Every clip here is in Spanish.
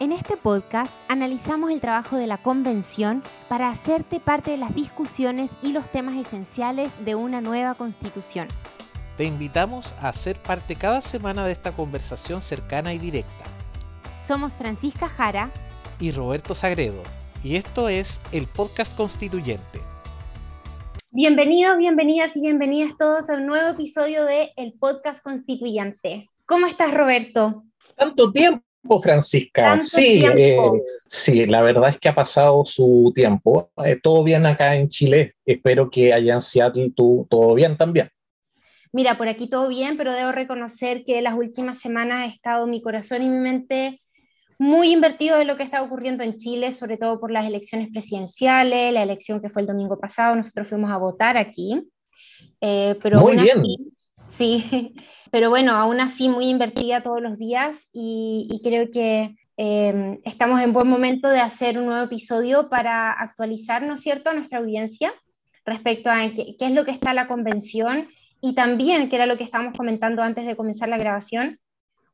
En este podcast analizamos el trabajo de la convención para hacerte parte de las discusiones y los temas esenciales de una nueva constitución. Te invitamos a ser parte cada semana de esta conversación cercana y directa. Somos Francisca Jara y Roberto Sagredo, y esto es el podcast constituyente. Bienvenidos, bienvenidas y bienvenidas todos a un nuevo episodio de el podcast constituyente. ¿Cómo estás, Roberto? Tanto tiempo Francisca. Sí, eh, sí, la verdad es que ha pasado su tiempo. Eh, todo bien acá en Chile. Espero que allá en Seattle tú, todo bien también. Mira, por aquí todo bien, pero debo reconocer que las últimas semanas ha estado mi corazón y mi mente muy invertido en lo que está ocurriendo en Chile, sobre todo por las elecciones presidenciales, la elección que fue el domingo pasado. Nosotros fuimos a votar aquí. Eh, pero muy bien. sí, pero bueno, aún así muy invertida todos los días y, creo que em, estamos en buen momento de hacer un nuevo episodio para actualizar, ¿no es cierto?, a nuestra audiencia respecto a qué, es lo que está la convención y también, que era lo que estábamos comentando antes de comenzar la grabación,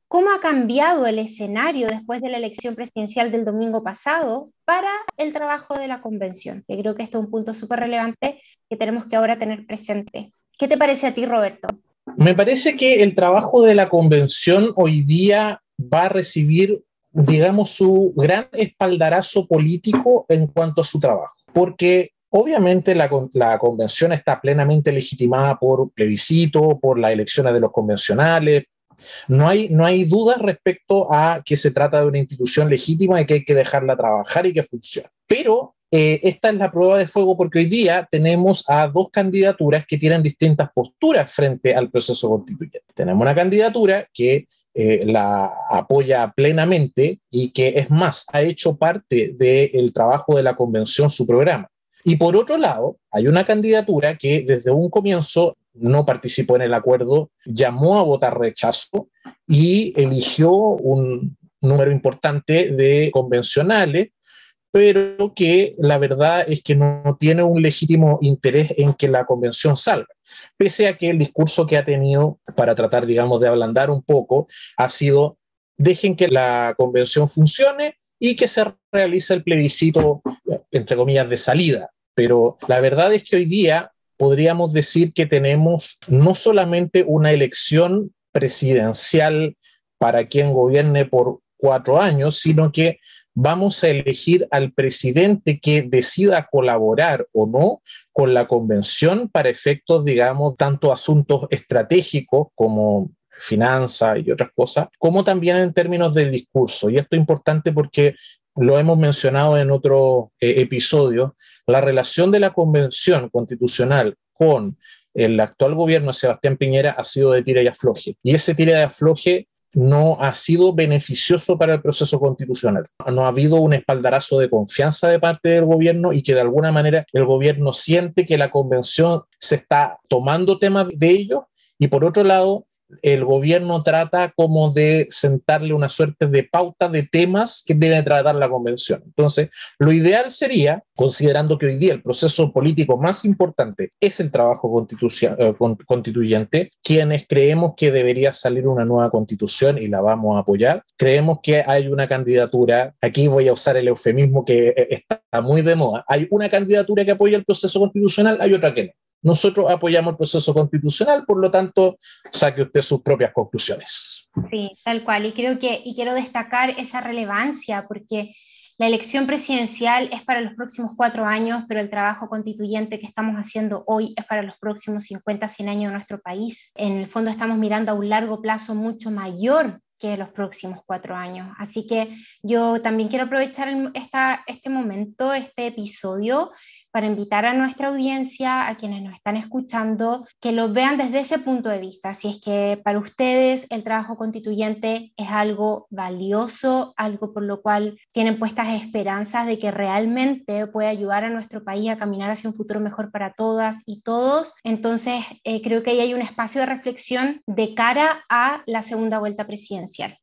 cómo ha cambiado el escenario después de la elección presidencial del domingo pasado para el trabajo de la convención, que creo que este es un punto súper relevante que tenemos que ahora tener presente. ¿Qué te parece a ti, Roberto? Me parece que el trabajo de la convención hoy día va a recibir, digamos, su gran espaldarazo político en cuanto a su trabajo, porque obviamente la, convención está plenamente legitimada por plebiscito, por las elecciones de los convencionales. No hay, no hay dudas respecto a que se trata de una institución legítima y que hay que dejarla trabajar y que funcione. Pero eh, esta es la prueba de fuego porque hoy día tenemos a dos candidaturas que tienen distintas posturas frente al proceso constituyente. Tenemos una candidatura que eh, la apoya plenamente y que es más, ha hecho parte del trabajo de la convención su programa. Y por otro lado, hay una candidatura que desde un comienzo no participó en el acuerdo, llamó a votar rechazo y eligió un número importante de convencionales pero que la verdad es que no tiene un legítimo interés en que la convención salga, pese a que el discurso que ha tenido para tratar, digamos, de ablandar un poco ha sido, dejen que la convención funcione y que se realice el plebiscito, entre comillas, de salida. Pero la verdad es que hoy día podríamos decir que tenemos no solamente una elección presidencial para quien gobierne por cuatro años, sino que vamos a elegir al presidente que decida colaborar o no con la convención para efectos, digamos, tanto asuntos estratégicos como finanzas y otras cosas, como también en términos del discurso. Y esto es importante porque lo hemos mencionado en otro eh, episodio, la relación de la convención constitucional con el actual gobierno de Sebastián Piñera ha sido de tira y afloje. Y ese tira y afloje no ha sido beneficioso para el proceso constitucional. No ha habido un espaldarazo de confianza de parte del gobierno y que de alguna manera el gobierno siente que la convención se está tomando temas de ellos y por otro lado el gobierno trata como de sentarle una suerte de pauta de temas que debe tratar la convención. Entonces, lo ideal sería, considerando que hoy día el proceso político más importante es el trabajo eh, constituyente, quienes creemos que debería salir una nueva constitución y la vamos a apoyar, creemos que hay una candidatura, aquí voy a usar el eufemismo que eh, está muy de moda, hay una candidatura que apoya el proceso constitucional, hay otra que no. Nosotros apoyamos el proceso constitucional, por lo tanto, saque usted sus propias conclusiones. Sí, tal cual. Y creo que y quiero destacar esa relevancia porque la elección presidencial es para los próximos cuatro años, pero el trabajo constituyente que estamos haciendo hoy es para los próximos 50, 100 años de nuestro país. En el fondo estamos mirando a un largo plazo mucho mayor que los próximos cuatro años. Así que yo también quiero aprovechar esta, este momento, este episodio, para invitar a nuestra audiencia, a quienes nos están escuchando, que lo vean desde ese punto de vista. Si es que para ustedes el trabajo constituyente es algo valioso, algo por lo cual tienen puestas esperanzas de que realmente puede ayudar a nuestro país a caminar hacia un futuro mejor para todas y todos, entonces eh, creo que ahí hay un espacio de reflexión de cara a la segunda vuelta presidencial.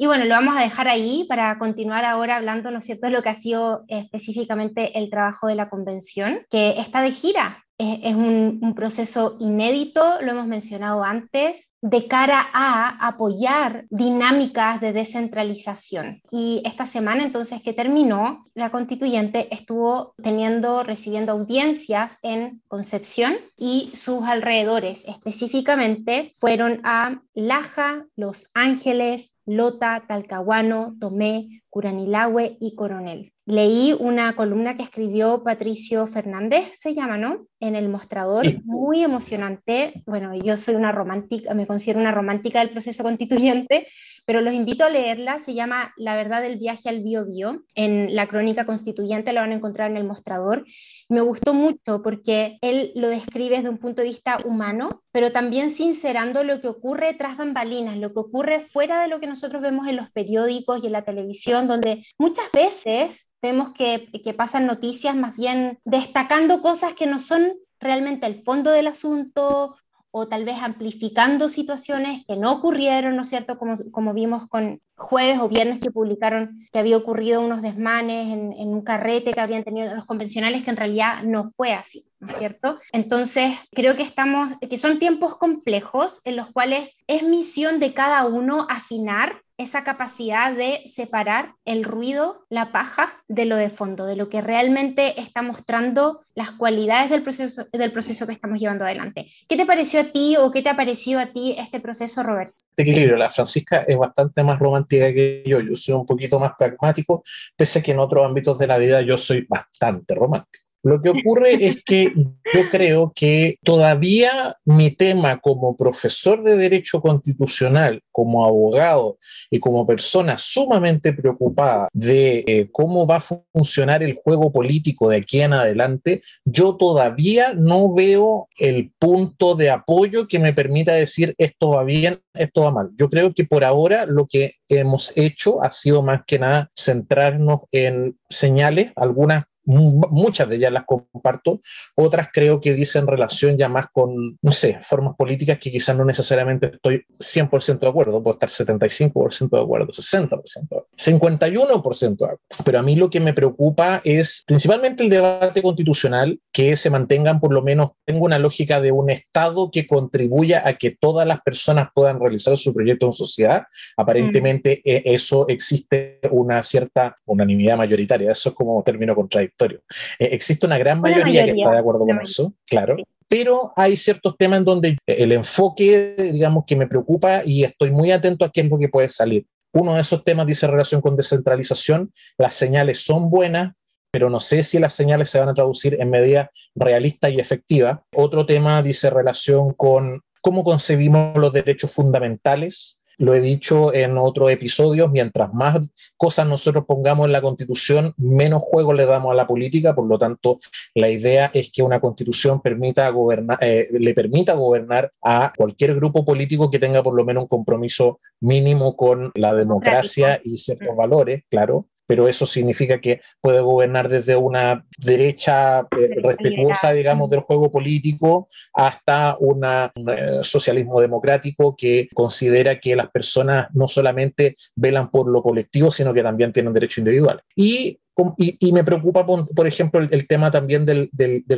Y bueno, lo vamos a dejar ahí para continuar ahora hablando, ¿no es cierto?, de lo que ha sido específicamente el trabajo de la convención, que está de gira. Es, un, proceso inédito, lo hemos mencionado antes, de cara a apoyar dinámicas de descentralización. Y esta semana entonces que terminó, la constituyente estuvo teniendo, recibiendo audiencias en Concepción y sus alrededores. Específicamente fueron a Laja, Los Ángeles, Lota, Talcahuano, Tomé, Curanilahue y Coronel. Leí una columna que escribió Patricio Fernández, se llama, ¿no? En el mostrador, muy emocionante. Bueno, yo soy una romántica, me considero una romántica del proceso constituyente, pero los invito a leerla, se llama La verdad del viaje al Bio Bio, en la crónica constituyente, la van a encontrar en el mostrador. Me gustó mucho porque él lo describe desde un punto de vista humano, pero también sincerando lo que ocurre tras bambalinas, lo que ocurre fuera de lo que nosotros vemos en los periódicos y en la televisión, donde muchas veces vemos que, que pasan noticias más bien destacando cosas que no son realmente el fondo del asunto o tal vez amplificando situaciones que no ocurrieron, ¿no es cierto? Como, como vimos con jueves o viernes que publicaron que había ocurrido unos desmanes en, un carrete que habían tenido los convencionales, que en realidad no fue así, ¿no es cierto? Entonces, creo que estamos, que son tiempos complejos en los cuales es misión de cada uno afinar esa capacidad de separar el ruido, la paja, de lo de fondo, de lo que realmente está mostrando las cualidades del proceso, del proceso que estamos llevando adelante. ¿Qué te pareció a ti o qué te ha parecido a ti este proceso, Roberto? Este equilibrio, la Francisca es bastante más romántica que yo, yo soy un poquito más pragmático, pese a que en otros ámbitos de la vida yo soy bastante romántico. Lo que ocurre es que yo creo que todavía mi tema como profesor de Derecho Constitucional, como abogado y como persona sumamente preocupada de eh, cómo va a funcionar el juego político de aquí en adelante, yo todavía no veo el punto de apoyo que me permita decir esto va bien, esto va mal. Yo creo que por ahora lo que hemos hecho ha sido más que nada centrarnos en señales, algunas muchas de ellas las comparto, otras creo que dicen relación ya más con, no sé, formas políticas que quizás no necesariamente estoy 100% de acuerdo, puedo estar 75% de acuerdo, 60%, 51% de acuerdo. Pero a mí lo que me preocupa es principalmente el debate constitucional, que se mantengan por lo menos, tengo una lógica de un Estado que contribuya a que todas las personas puedan realizar su proyecto en sociedad. Aparentemente mm. eso existe una cierta unanimidad mayoritaria, eso es como término contradictorio eh, existe una gran mayoría, que está de acuerdo con eso, claro. Pero hay ciertos temas en donde el enfoque, digamos, que me preocupa y estoy muy atento a qué es lo que puede salir. Uno de esos temas dice relación con descentralización. Las señales son buenas, pero no sé si las señales se van a traducir en medida realista y efectiva. Otro tema dice relación con cómo concebimos los derechos fundamentales lo he dicho en otros episodios, mientras más cosas nosotros pongamos en la constitución, menos juego le damos a la política, por lo tanto, la idea es que una constitución permita gobernar, eh, le permita gobernar a cualquier grupo político que tenga por lo menos un compromiso mínimo con la democracia y ciertos valores, claro, pero eso significa que puede gobernar desde una derecha eh, respetuosa, digamos, del juego político hasta un eh, socialismo democrático que considera que las personas no solamente velan por lo colectivo, sino que también tienen derecho individual. Y y, me preocupa, por, ejemplo, el, tema también del,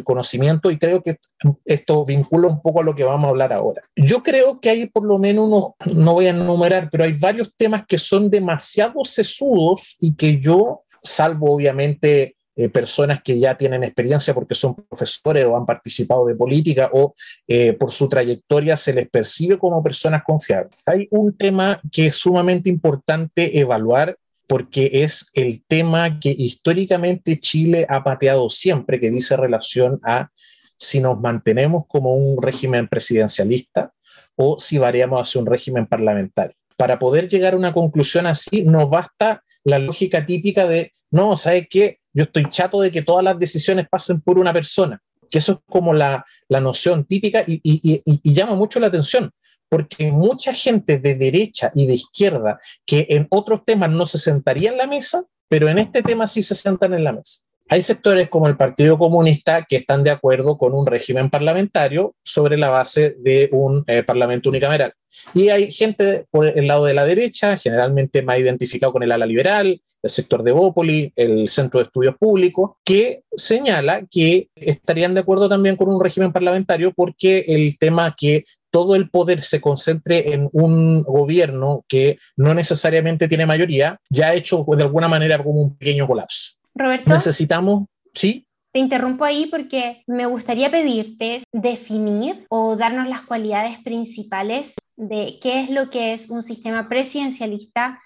conocimiento y creo que esto vincula un poco a lo que vamos a hablar ahora. Yo creo que hay por lo menos unos, no voy a enumerar, pero hay varios temas que son demasiado sesudos y que yo, salvo obviamente eh, personas que ya tienen experiencia porque son profesores o han participado de política o eh, por su trayectoria se les percibe como personas confiables. Hay un tema que es sumamente importante evaluar porque es el tema que históricamente Chile ha pateado siempre, que dice relación a si nos mantenemos como un régimen presidencialista o si variamos hacia un régimen parlamentario. Para poder llegar a una conclusión así, nos basta la lógica típica de, no, ¿sabes qué? Yo estoy chato de que todas las decisiones pasen por una persona, que eso es como la, la noción típica y, y, y llama mucho la atención, porque mucha gente de derecha y de izquierda que en otros temas no se sentaría en la mesa, pero en este tema sí se sientan en la mesa. Hay sectores como el Partido Comunista que están de acuerdo con un régimen parlamentario sobre la base de un eh, parlamento unicameral. Y hay gente por el lado de la derecha, generalmente más identificado con el ala liberal, el sector de Bópoli, el Centro de Estudios Públicos, que señala que estarían de acuerdo también con un régimen parlamentario porque el tema que todo el poder se concentre en un gobierno que no necesariamente tiene mayoría, ya ha hecho de alguna manera como un pequeño colapso. Roberto. Necesitamos, sí. Te interrumpo ahí porque me gustaría pedirte definir o darnos las cualidades principales de qué es lo que es un sistema presidencialista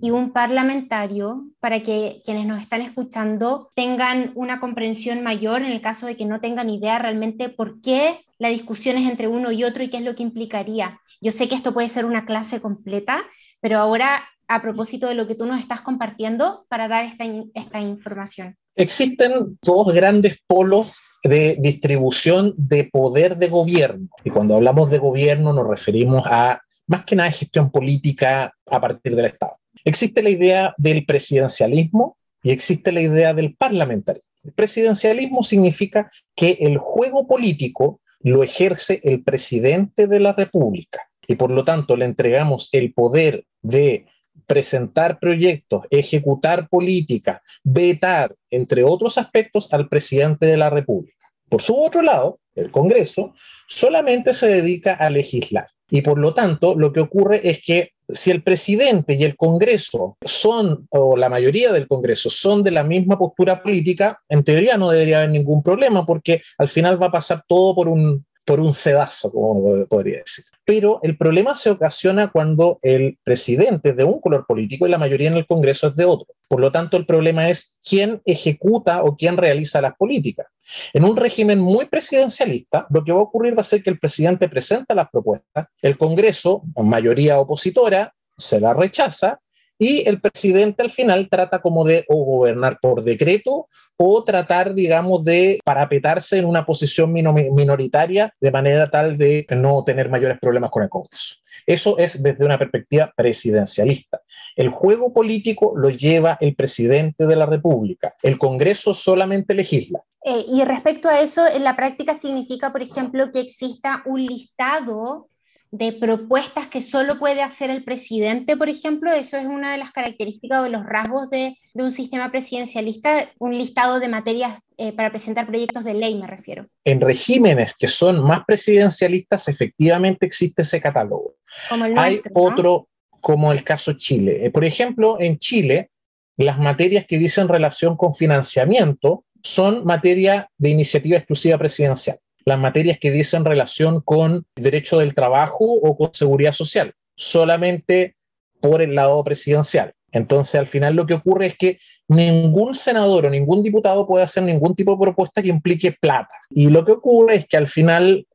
y un parlamentario para que quienes nos están escuchando tengan una comprensión mayor en el caso de que no tengan idea realmente por qué la discusión es entre uno y otro y qué es lo que implicaría. Yo sé que esto puede ser una clase completa, pero ahora a propósito de lo que tú nos estás compartiendo para dar esta, esta información. Existen dos grandes polos de distribución de poder de gobierno. Y cuando hablamos de gobierno nos referimos a más que nada gestión política a partir del Estado. Existe la idea del presidencialismo y existe la idea del parlamentarismo. El presidencialismo significa que el juego político lo ejerce el presidente de la República y por lo tanto le entregamos el poder de presentar proyectos, ejecutar políticas, vetar, entre otros aspectos, al presidente de la República. Por su otro lado, el Congreso solamente se dedica a legislar. Y por lo tanto, lo que ocurre es que si el presidente y el Congreso son, o la mayoría del Congreso, son de la misma postura política, en teoría no debería haber ningún problema porque al final va a pasar todo por un, por un sedazo, como podría decir. Pero el problema se ocasiona cuando el presidente es de un color político y la mayoría en el Congreso es de otro. Por lo tanto, el problema es quién ejecuta o quién realiza las políticas. En un régimen muy presidencialista, lo que va a ocurrir va a ser que el presidente presenta las propuestas, el Congreso, mayoría opositora, se la rechaza y el presidente al final trata como de o gobernar por decreto o tratar, digamos, de parapetarse en una posición minoritaria de manera tal de no tener mayores problemas con el Congreso. Eso es desde una perspectiva presidencialista. El juego político lo lleva el presidente de la República. El Congreso solamente legisla. Eh, y respecto a eso, en la práctica significa, por ejemplo, que exista un listado de propuestas que solo puede hacer el presidente, por ejemplo, eso es una de las características o de los rasgos de, un sistema presidencialista, un listado de materias eh, para presentar proyectos de ley, me refiero. En regímenes que son más presidencialistas, efectivamente existe ese catálogo. Hay otro, como el caso Chile. Eh, por ejemplo, en Chile, las materias que dicen relación con financiamiento son materia de iniciativa exclusiva presidencial las materias que dicen relación con derecho del trabajo o con seguridad social, solamente por el lado presidencial. Entonces, al final lo que ocurre es que ningún senador o ningún diputado puede hacer ningún tipo de propuesta que implique plata. Y lo que ocurre es que al final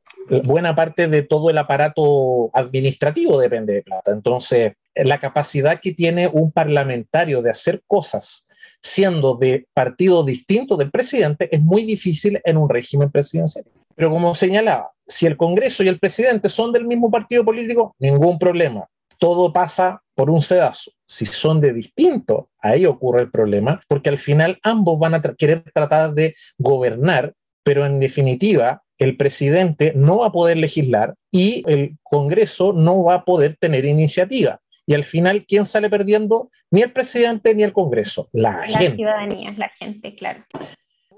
buena parte de todo el aparato administrativo depende de plata. Entonces, la capacidad que tiene un parlamentario de hacer cosas siendo de partido distinto del presidente es muy difícil en un régimen presidencial. Pero como señalaba, si el Congreso y el presidente son del mismo partido político, ningún problema. Todo pasa por un sedazo. Si son de distinto, ahí ocurre el problema, porque al final ambos van a querer tratar de gobernar, pero en definitiva el presidente no va a poder legislar y el Congreso no va a poder tener iniciativa. Y al final, ¿quién sale perdiendo? Ni el presidente ni el Congreso, la, gente. La ciudadanía, la gente, claro.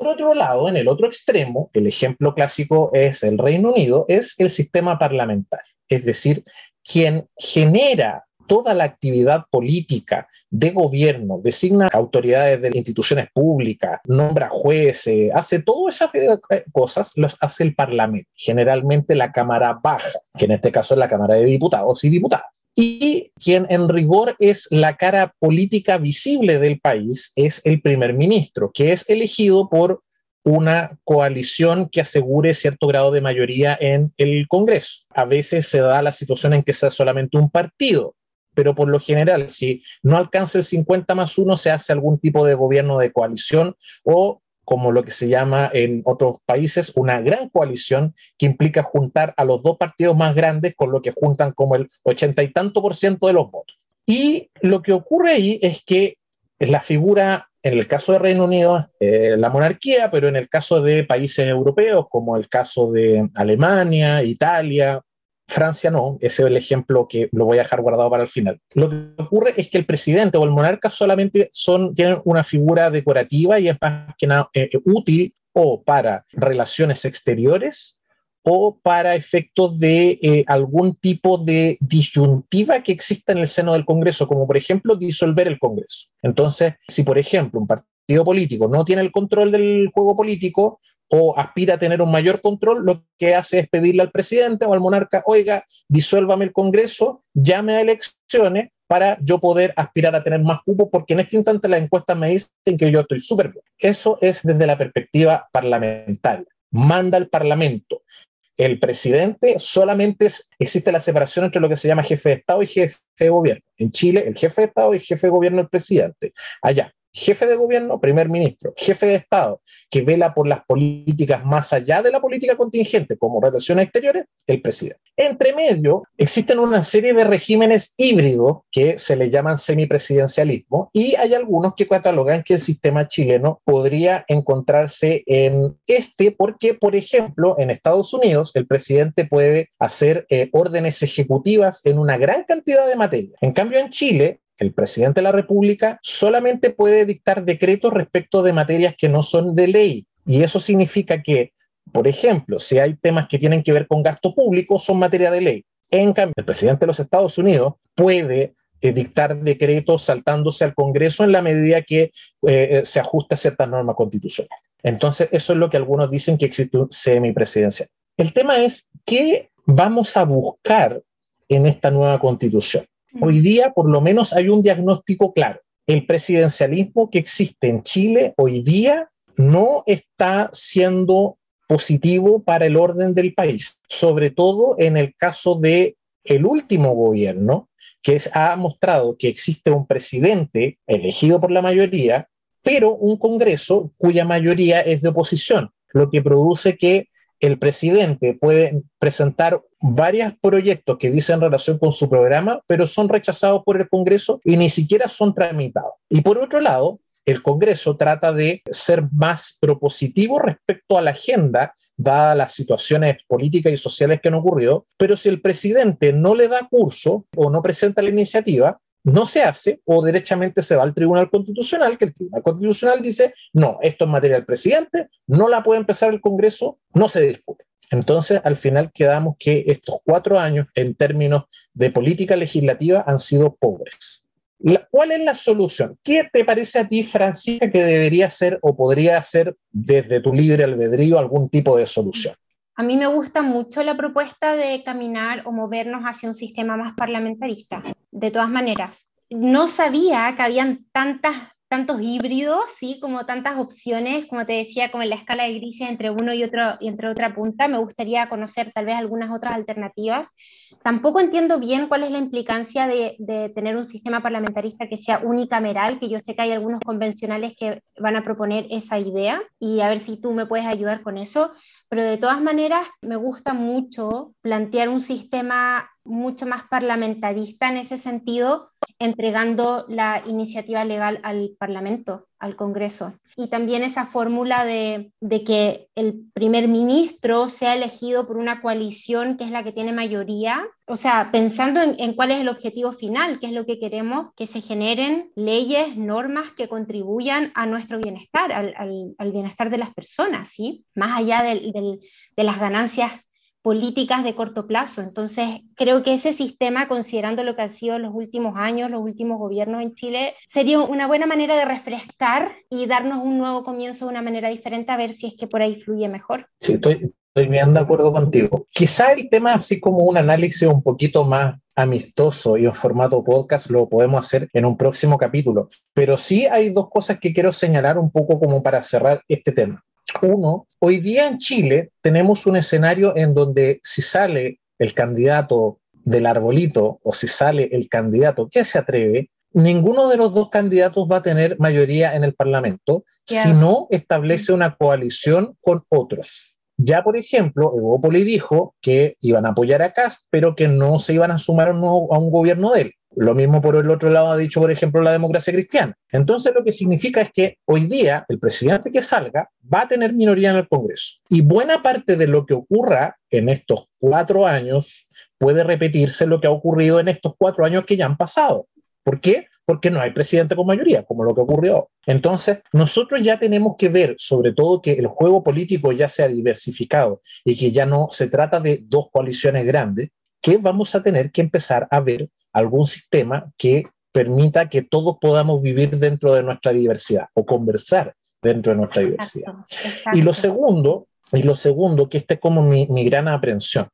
Por otro lado, en el otro extremo, el ejemplo clásico es el Reino Unido, es el sistema parlamentario, es decir, quien genera toda la actividad política de gobierno, designa autoridades de instituciones públicas, nombra jueces, hace todas esas eh, cosas, las hace el Parlamento, generalmente la Cámara Baja, que en este caso es la Cámara de Diputados y Diputadas y quien en rigor es la cara política visible del país es el primer ministro, que es elegido por una coalición que asegure cierto grado de mayoría en el Congreso. A veces se da la situación en que sea solamente un partido, pero por lo general, si no alcanza el 50 más 1, se hace algún tipo de gobierno de coalición o como lo que se llama en otros países una gran coalición que implica juntar a los dos partidos más grandes con lo que juntan como el ochenta y tanto por ciento de los votos. Y lo que ocurre ahí es que la figura, en el caso de Reino Unido, eh, la monarquía, pero en el caso de países europeos, como el caso de Alemania, Italia, Francia no, ese es el ejemplo que lo voy a dejar guardado para el final. Lo que ocurre es que el presidente o el monarca solamente son, tienen una figura decorativa y es más que nada eh, útil o para relaciones exteriores o para efectos de eh, algún tipo de disyuntiva que exista en el seno del Congreso, como por ejemplo disolver el Congreso. Entonces, si por ejemplo un partido político no tiene el control del juego político o aspira a tener un mayor control, lo que hace es pedirle al presidente o al monarca, oiga, disuélvame el Congreso, llame a elecciones para yo poder aspirar a tener más cupos, porque en este instante las encuestas me dicen que yo estoy súper bien. Eso es desde la perspectiva parlamentaria. Manda al Parlamento el presidente solamente existe la separación entre lo que se llama jefe de Estado y jefe de gobierno. En Chile, el jefe de Estado y jefe de gobierno el presidente. Allá, jefe de gobierno, primer ministro, jefe de Estado, que vela por las políticas más allá de la política contingente, como relaciones exteriores, el presidente. Entre medio, existen una serie de regímenes híbridos que se le llaman semipresidencialismo y hay algunos que catalogan que el sistema chileno podría encontrarse en este porque, por ejemplo, en Estados Unidos el presidente puede hacer eh, órdenes ejecutivas en una gran cantidad de materias. En cambio, en Chile, el presidente de la República solamente puede dictar decretos respecto de materias que no son de ley. Y eso significa que, por ejemplo, si hay temas que tienen que ver con gasto público, son materia de ley. En cambio, el presidente de los Estados Unidos puede eh, dictar decretos saltándose al Congreso en la medida que eh, eh, se ajusta a ciertas normas constitucionales. Entonces, eso es lo que algunos dicen que existe un semipresidencial. El tema es qué vamos a buscar en esta nueva constitución. Hoy día, por lo menos, hay un diagnóstico claro. El presidencialismo que existe en Chile hoy día no está siendo positivo para el orden del país, sobre todo en el caso de el último gobierno que ha mostrado que existe un presidente elegido por la mayoría, pero un Congreso cuya mayoría es de oposición, lo que produce que el presidente puede presentar varios proyectos que dicen relación con su programa, pero son rechazados por el Congreso y ni siquiera son tramitados. Y por otro lado, el Congreso trata de ser más propositivo respecto a la agenda, dadas las situaciones políticas y sociales que han ocurrido, pero si el presidente no le da curso o no presenta la iniciativa, no se hace o derechamente se va al Tribunal Constitucional, que el Tribunal Constitucional dice, no, esto es materia del presidente, no la puede empezar el Congreso, no se discute. Entonces, al final quedamos que estos cuatro años en términos de política legislativa han sido pobres. ¿Cuál es la solución? ¿Qué te parece a ti, Francisca, que debería ser o podría ser desde tu libre albedrío algún tipo de solución? A mí me gusta mucho la propuesta de caminar o movernos hacia un sistema más parlamentarista. De todas maneras, no sabía que habían tantas tantos híbridos, ¿sí? como tantas opciones, como te decía, como en la escala de grises entre uno y otro y entre otra punta. Me gustaría conocer tal vez algunas otras alternativas. Tampoco entiendo bien cuál es la implicancia de, de tener un sistema parlamentarista que sea unicameral, que yo sé que hay algunos convencionales que van a proponer esa idea y a ver si tú me puedes ayudar con eso. Pero de todas maneras, me gusta mucho plantear un sistema mucho más parlamentarista en ese sentido, entregando la iniciativa legal al Parlamento, al Congreso. Y también esa fórmula de, que el primer ministro sea elegido por una coalición que es la que tiene mayoría, o sea, pensando en, cuál es el objetivo final, qué es lo que queremos, que se generen leyes, normas que contribuyan a nuestro bienestar, al, bienestar de las personas, ¿sí? Más allá de las ganancias políticas de corto plazo. Entonces, creo que ese sistema, considerando lo que han sido los últimos años, los últimos gobiernos en Chile, sería una buena manera de refrescar y darnos un nuevo comienzo de una manera diferente, a ver si es que por ahí fluye mejor. Sí, estoy, estoy bien de acuerdo contigo. Quizá el tema, así como un análisis un poquito más amistoso y en formato podcast lo podemos hacer en un próximo capítulo. Pero sí hay dos cosas que quiero señalar un poco como para cerrar este tema. Uno, hoy día en Chile tenemos un escenario en donde si sale el candidato del arbolito o si sale el candidato que se atreve, ninguno de los dos candidatos va a tener mayoría en el Parlamento si no establece una coalición con otros. Ya, por ejemplo, Evópoli dijo que iban a apoyar a Cast, pero que no se iban a sumar a un gobierno de él. Lo mismo por el otro lado ha dicho, por ejemplo, la democracia cristiana. Entonces, lo que significa es que hoy día el presidente que salga va a tener minoría en el Congreso. Y buena parte de lo que ocurra en estos cuatro años puede repetirse lo que ha ocurrido en estos cuatro años que ya han pasado. ¿Por qué? Porque no hay presidente con mayoría, como lo que ocurrió. Entonces, nosotros ya tenemos que ver, sobre todo, que el juego político ya se ha diversificado y que ya no se trata de dos coaliciones grandes, que vamos a tener que empezar a ver algún sistema que permita que todos podamos vivir dentro de nuestra diversidad o conversar dentro de nuestra diversidad. Y lo segundo y lo segundo, que esta es como mi, mi gran aprensión,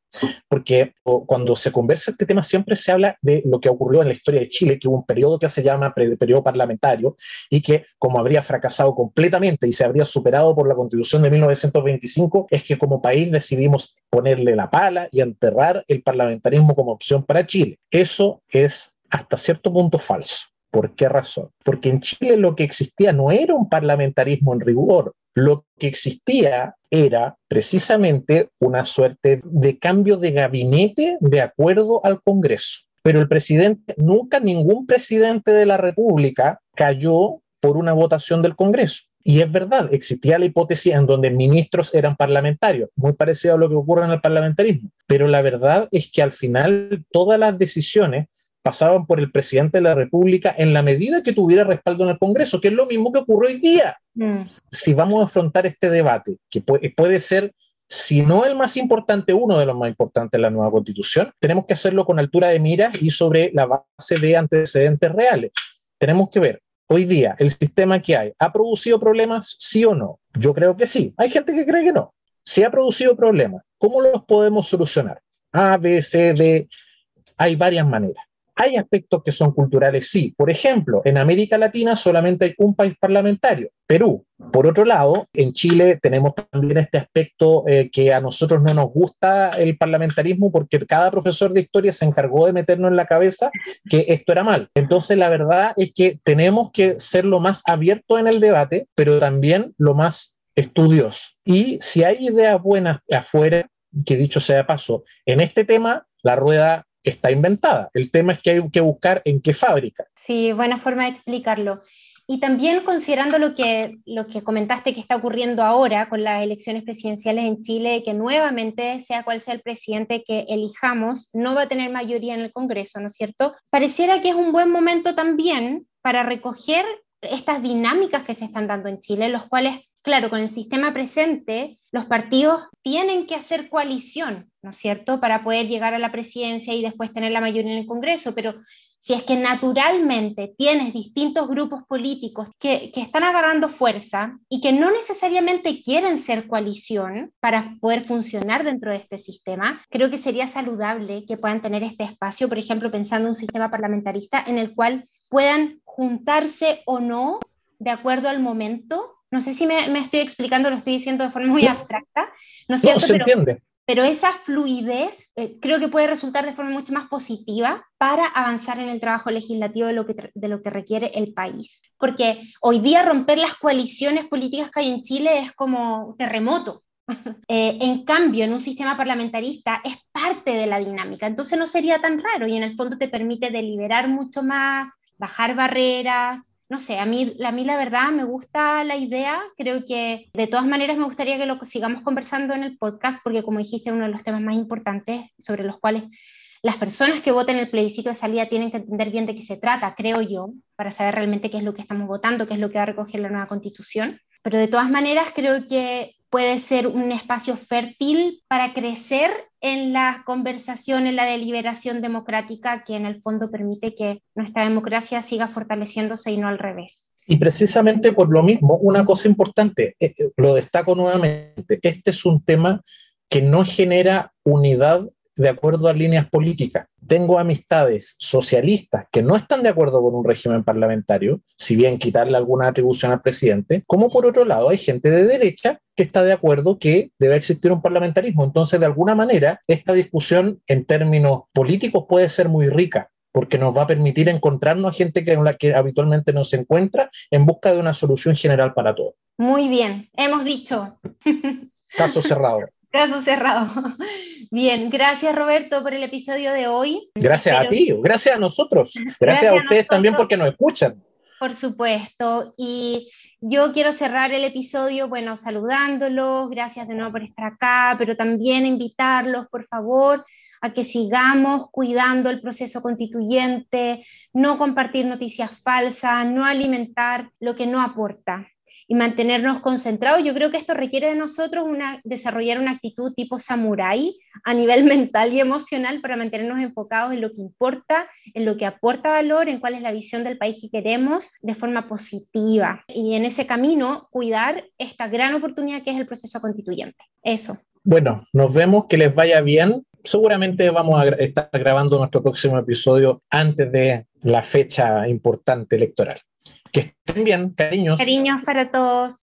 porque cuando se conversa este tema siempre se habla de lo que ocurrió en la historia de Chile, que hubo un periodo que se llama periodo parlamentario y que como habría fracasado completamente y se habría superado por la constitución de 1925, es que como país decidimos ponerle la pala y enterrar el parlamentarismo como opción para Chile. Eso es hasta cierto punto falso. ¿Por qué razón? Porque en Chile lo que existía no era un parlamentarismo en rigor, lo que existía era precisamente una suerte de cambio de gabinete de acuerdo al Congreso. Pero el presidente, nunca ningún presidente de la República cayó por una votación del Congreso. Y es verdad, existía la hipótesis en donde ministros eran parlamentarios, muy parecido a lo que ocurre en el parlamentarismo. Pero la verdad es que al final todas las decisiones pasaban por el presidente de la República en la medida que tuviera respaldo en el Congreso, que es lo mismo que ocurre hoy día. Mm. Si vamos a afrontar este debate, que puede, puede ser si no el más importante, uno de los más importantes de la nueva constitución, tenemos que hacerlo con altura de miras y sobre la base de antecedentes reales. Tenemos que ver, hoy día, el sistema que hay, ¿ha producido problemas? Sí o no. Yo creo que sí. Hay gente que cree que no. Si ha producido problemas, ¿cómo los podemos solucionar? A, B, C, D. Hay varias maneras. Hay aspectos que son culturales, sí. Por ejemplo, en América Latina solamente hay un país parlamentario, Perú. Por otro lado, en Chile tenemos también este aspecto eh, que a nosotros no nos gusta el parlamentarismo porque cada profesor de historia se encargó de meternos en la cabeza que esto era mal. Entonces, la verdad es que tenemos que ser lo más abierto en el debate, pero también lo más estudioso. Y si hay ideas buenas afuera, que dicho sea paso, en este tema, la rueda está inventada. El tema es que hay que buscar en qué fábrica. Sí, buena forma de explicarlo. Y también considerando lo que, lo que comentaste que está ocurriendo ahora con las elecciones presidenciales en Chile, que nuevamente, sea cual sea el presidente que elijamos, no va a tener mayoría en el Congreso, ¿no es cierto? Pareciera que es un buen momento también para recoger estas dinámicas que se están dando en Chile, los cuales claro, con el sistema presente, los partidos tienen que hacer coalición, ¿no es cierto?, para poder llegar a la presidencia y después tener la mayoría en el Congreso, pero si es que naturalmente tienes distintos grupos políticos que, están agarrando fuerza y que no necesariamente quieren ser coalición para poder funcionar dentro de este sistema, creo que sería saludable que puedan tener este espacio, por ejemplo, pensando en un sistema parlamentarista en el cual puedan juntarse o no de acuerdo al momento no sé si me, estoy explicando, lo estoy diciendo de forma muy abstracta, ¿no es cierto? se pero, entiende. Pero esa fluidez eh, creo que puede resultar de forma mucho más positiva para avanzar en el trabajo legislativo de lo, que, de lo que requiere el país. Porque hoy día romper las coaliciones políticas que hay en Chile es como terremoto. Eh, en cambio, en un sistema parlamentarista es parte de la dinámica, entonces no sería tan raro y en el fondo te permite deliberar mucho más, bajar barreras, no sé, a mí, a mí la verdad me gusta la idea, creo que de todas maneras me gustaría que lo sigamos conversando en el podcast, porque como dijiste, uno de los temas más importantes sobre los cuales las personas que voten el plebiscito de salida tienen que entender bien de qué se trata, creo yo, para saber realmente qué es lo que estamos votando, qué es lo que va a recoger la nueva constitución. Pero de todas maneras creo que puede ser un espacio fértil para crecer en la conversación, en la deliberación democrática que en el fondo permite que nuestra democracia siga fortaleciéndose y no al revés. Y precisamente por lo mismo, una cosa importante, eh, eh, lo destaco nuevamente, este es un tema que no genera unidad de acuerdo a líneas políticas. Tengo amistades socialistas que no están de acuerdo con un régimen parlamentario, si bien quitarle alguna atribución al presidente, como por otro lado hay gente de derecha que está de acuerdo que debe existir un parlamentarismo. Entonces, de alguna manera, esta discusión en términos políticos puede ser muy rica porque nos va a permitir encontrarnos a gente que, en la que habitualmente no se encuentra en busca de una solución general para todos. Muy bien, hemos dicho. Caso cerrado. Caso cerrado. Bien, gracias Roberto por el episodio de hoy. Gracias a ti, gracias a nosotros, gracias, a ustedes también porque nos escuchan. Por supuesto, y yo quiero cerrar el episodio, bueno, saludándolos, gracias de nuevo por estar acá, pero también invitarlos, por favor, a que sigamos cuidando el proceso constituyente, no compartir noticias falsas, no alimentar lo que no aporta y mantenernos concentrados. Yo creo que esto requiere de nosotros desarrollar una actitud tipo samurái a nivel mental y emocional para mantenernos enfocados en lo que importa, en lo que aporta valor, en cuál es la visión del país que queremos de forma positiva. Y en ese camino, cuidar esta gran oportunidad que es el proceso constituyente. Eso. Bueno, nos vemos, que les vaya bien. Seguramente vamos a estar grabando nuestro próximo episodio antes de la fecha importante electoral. Que estén bien, cariños. Cariños para todos.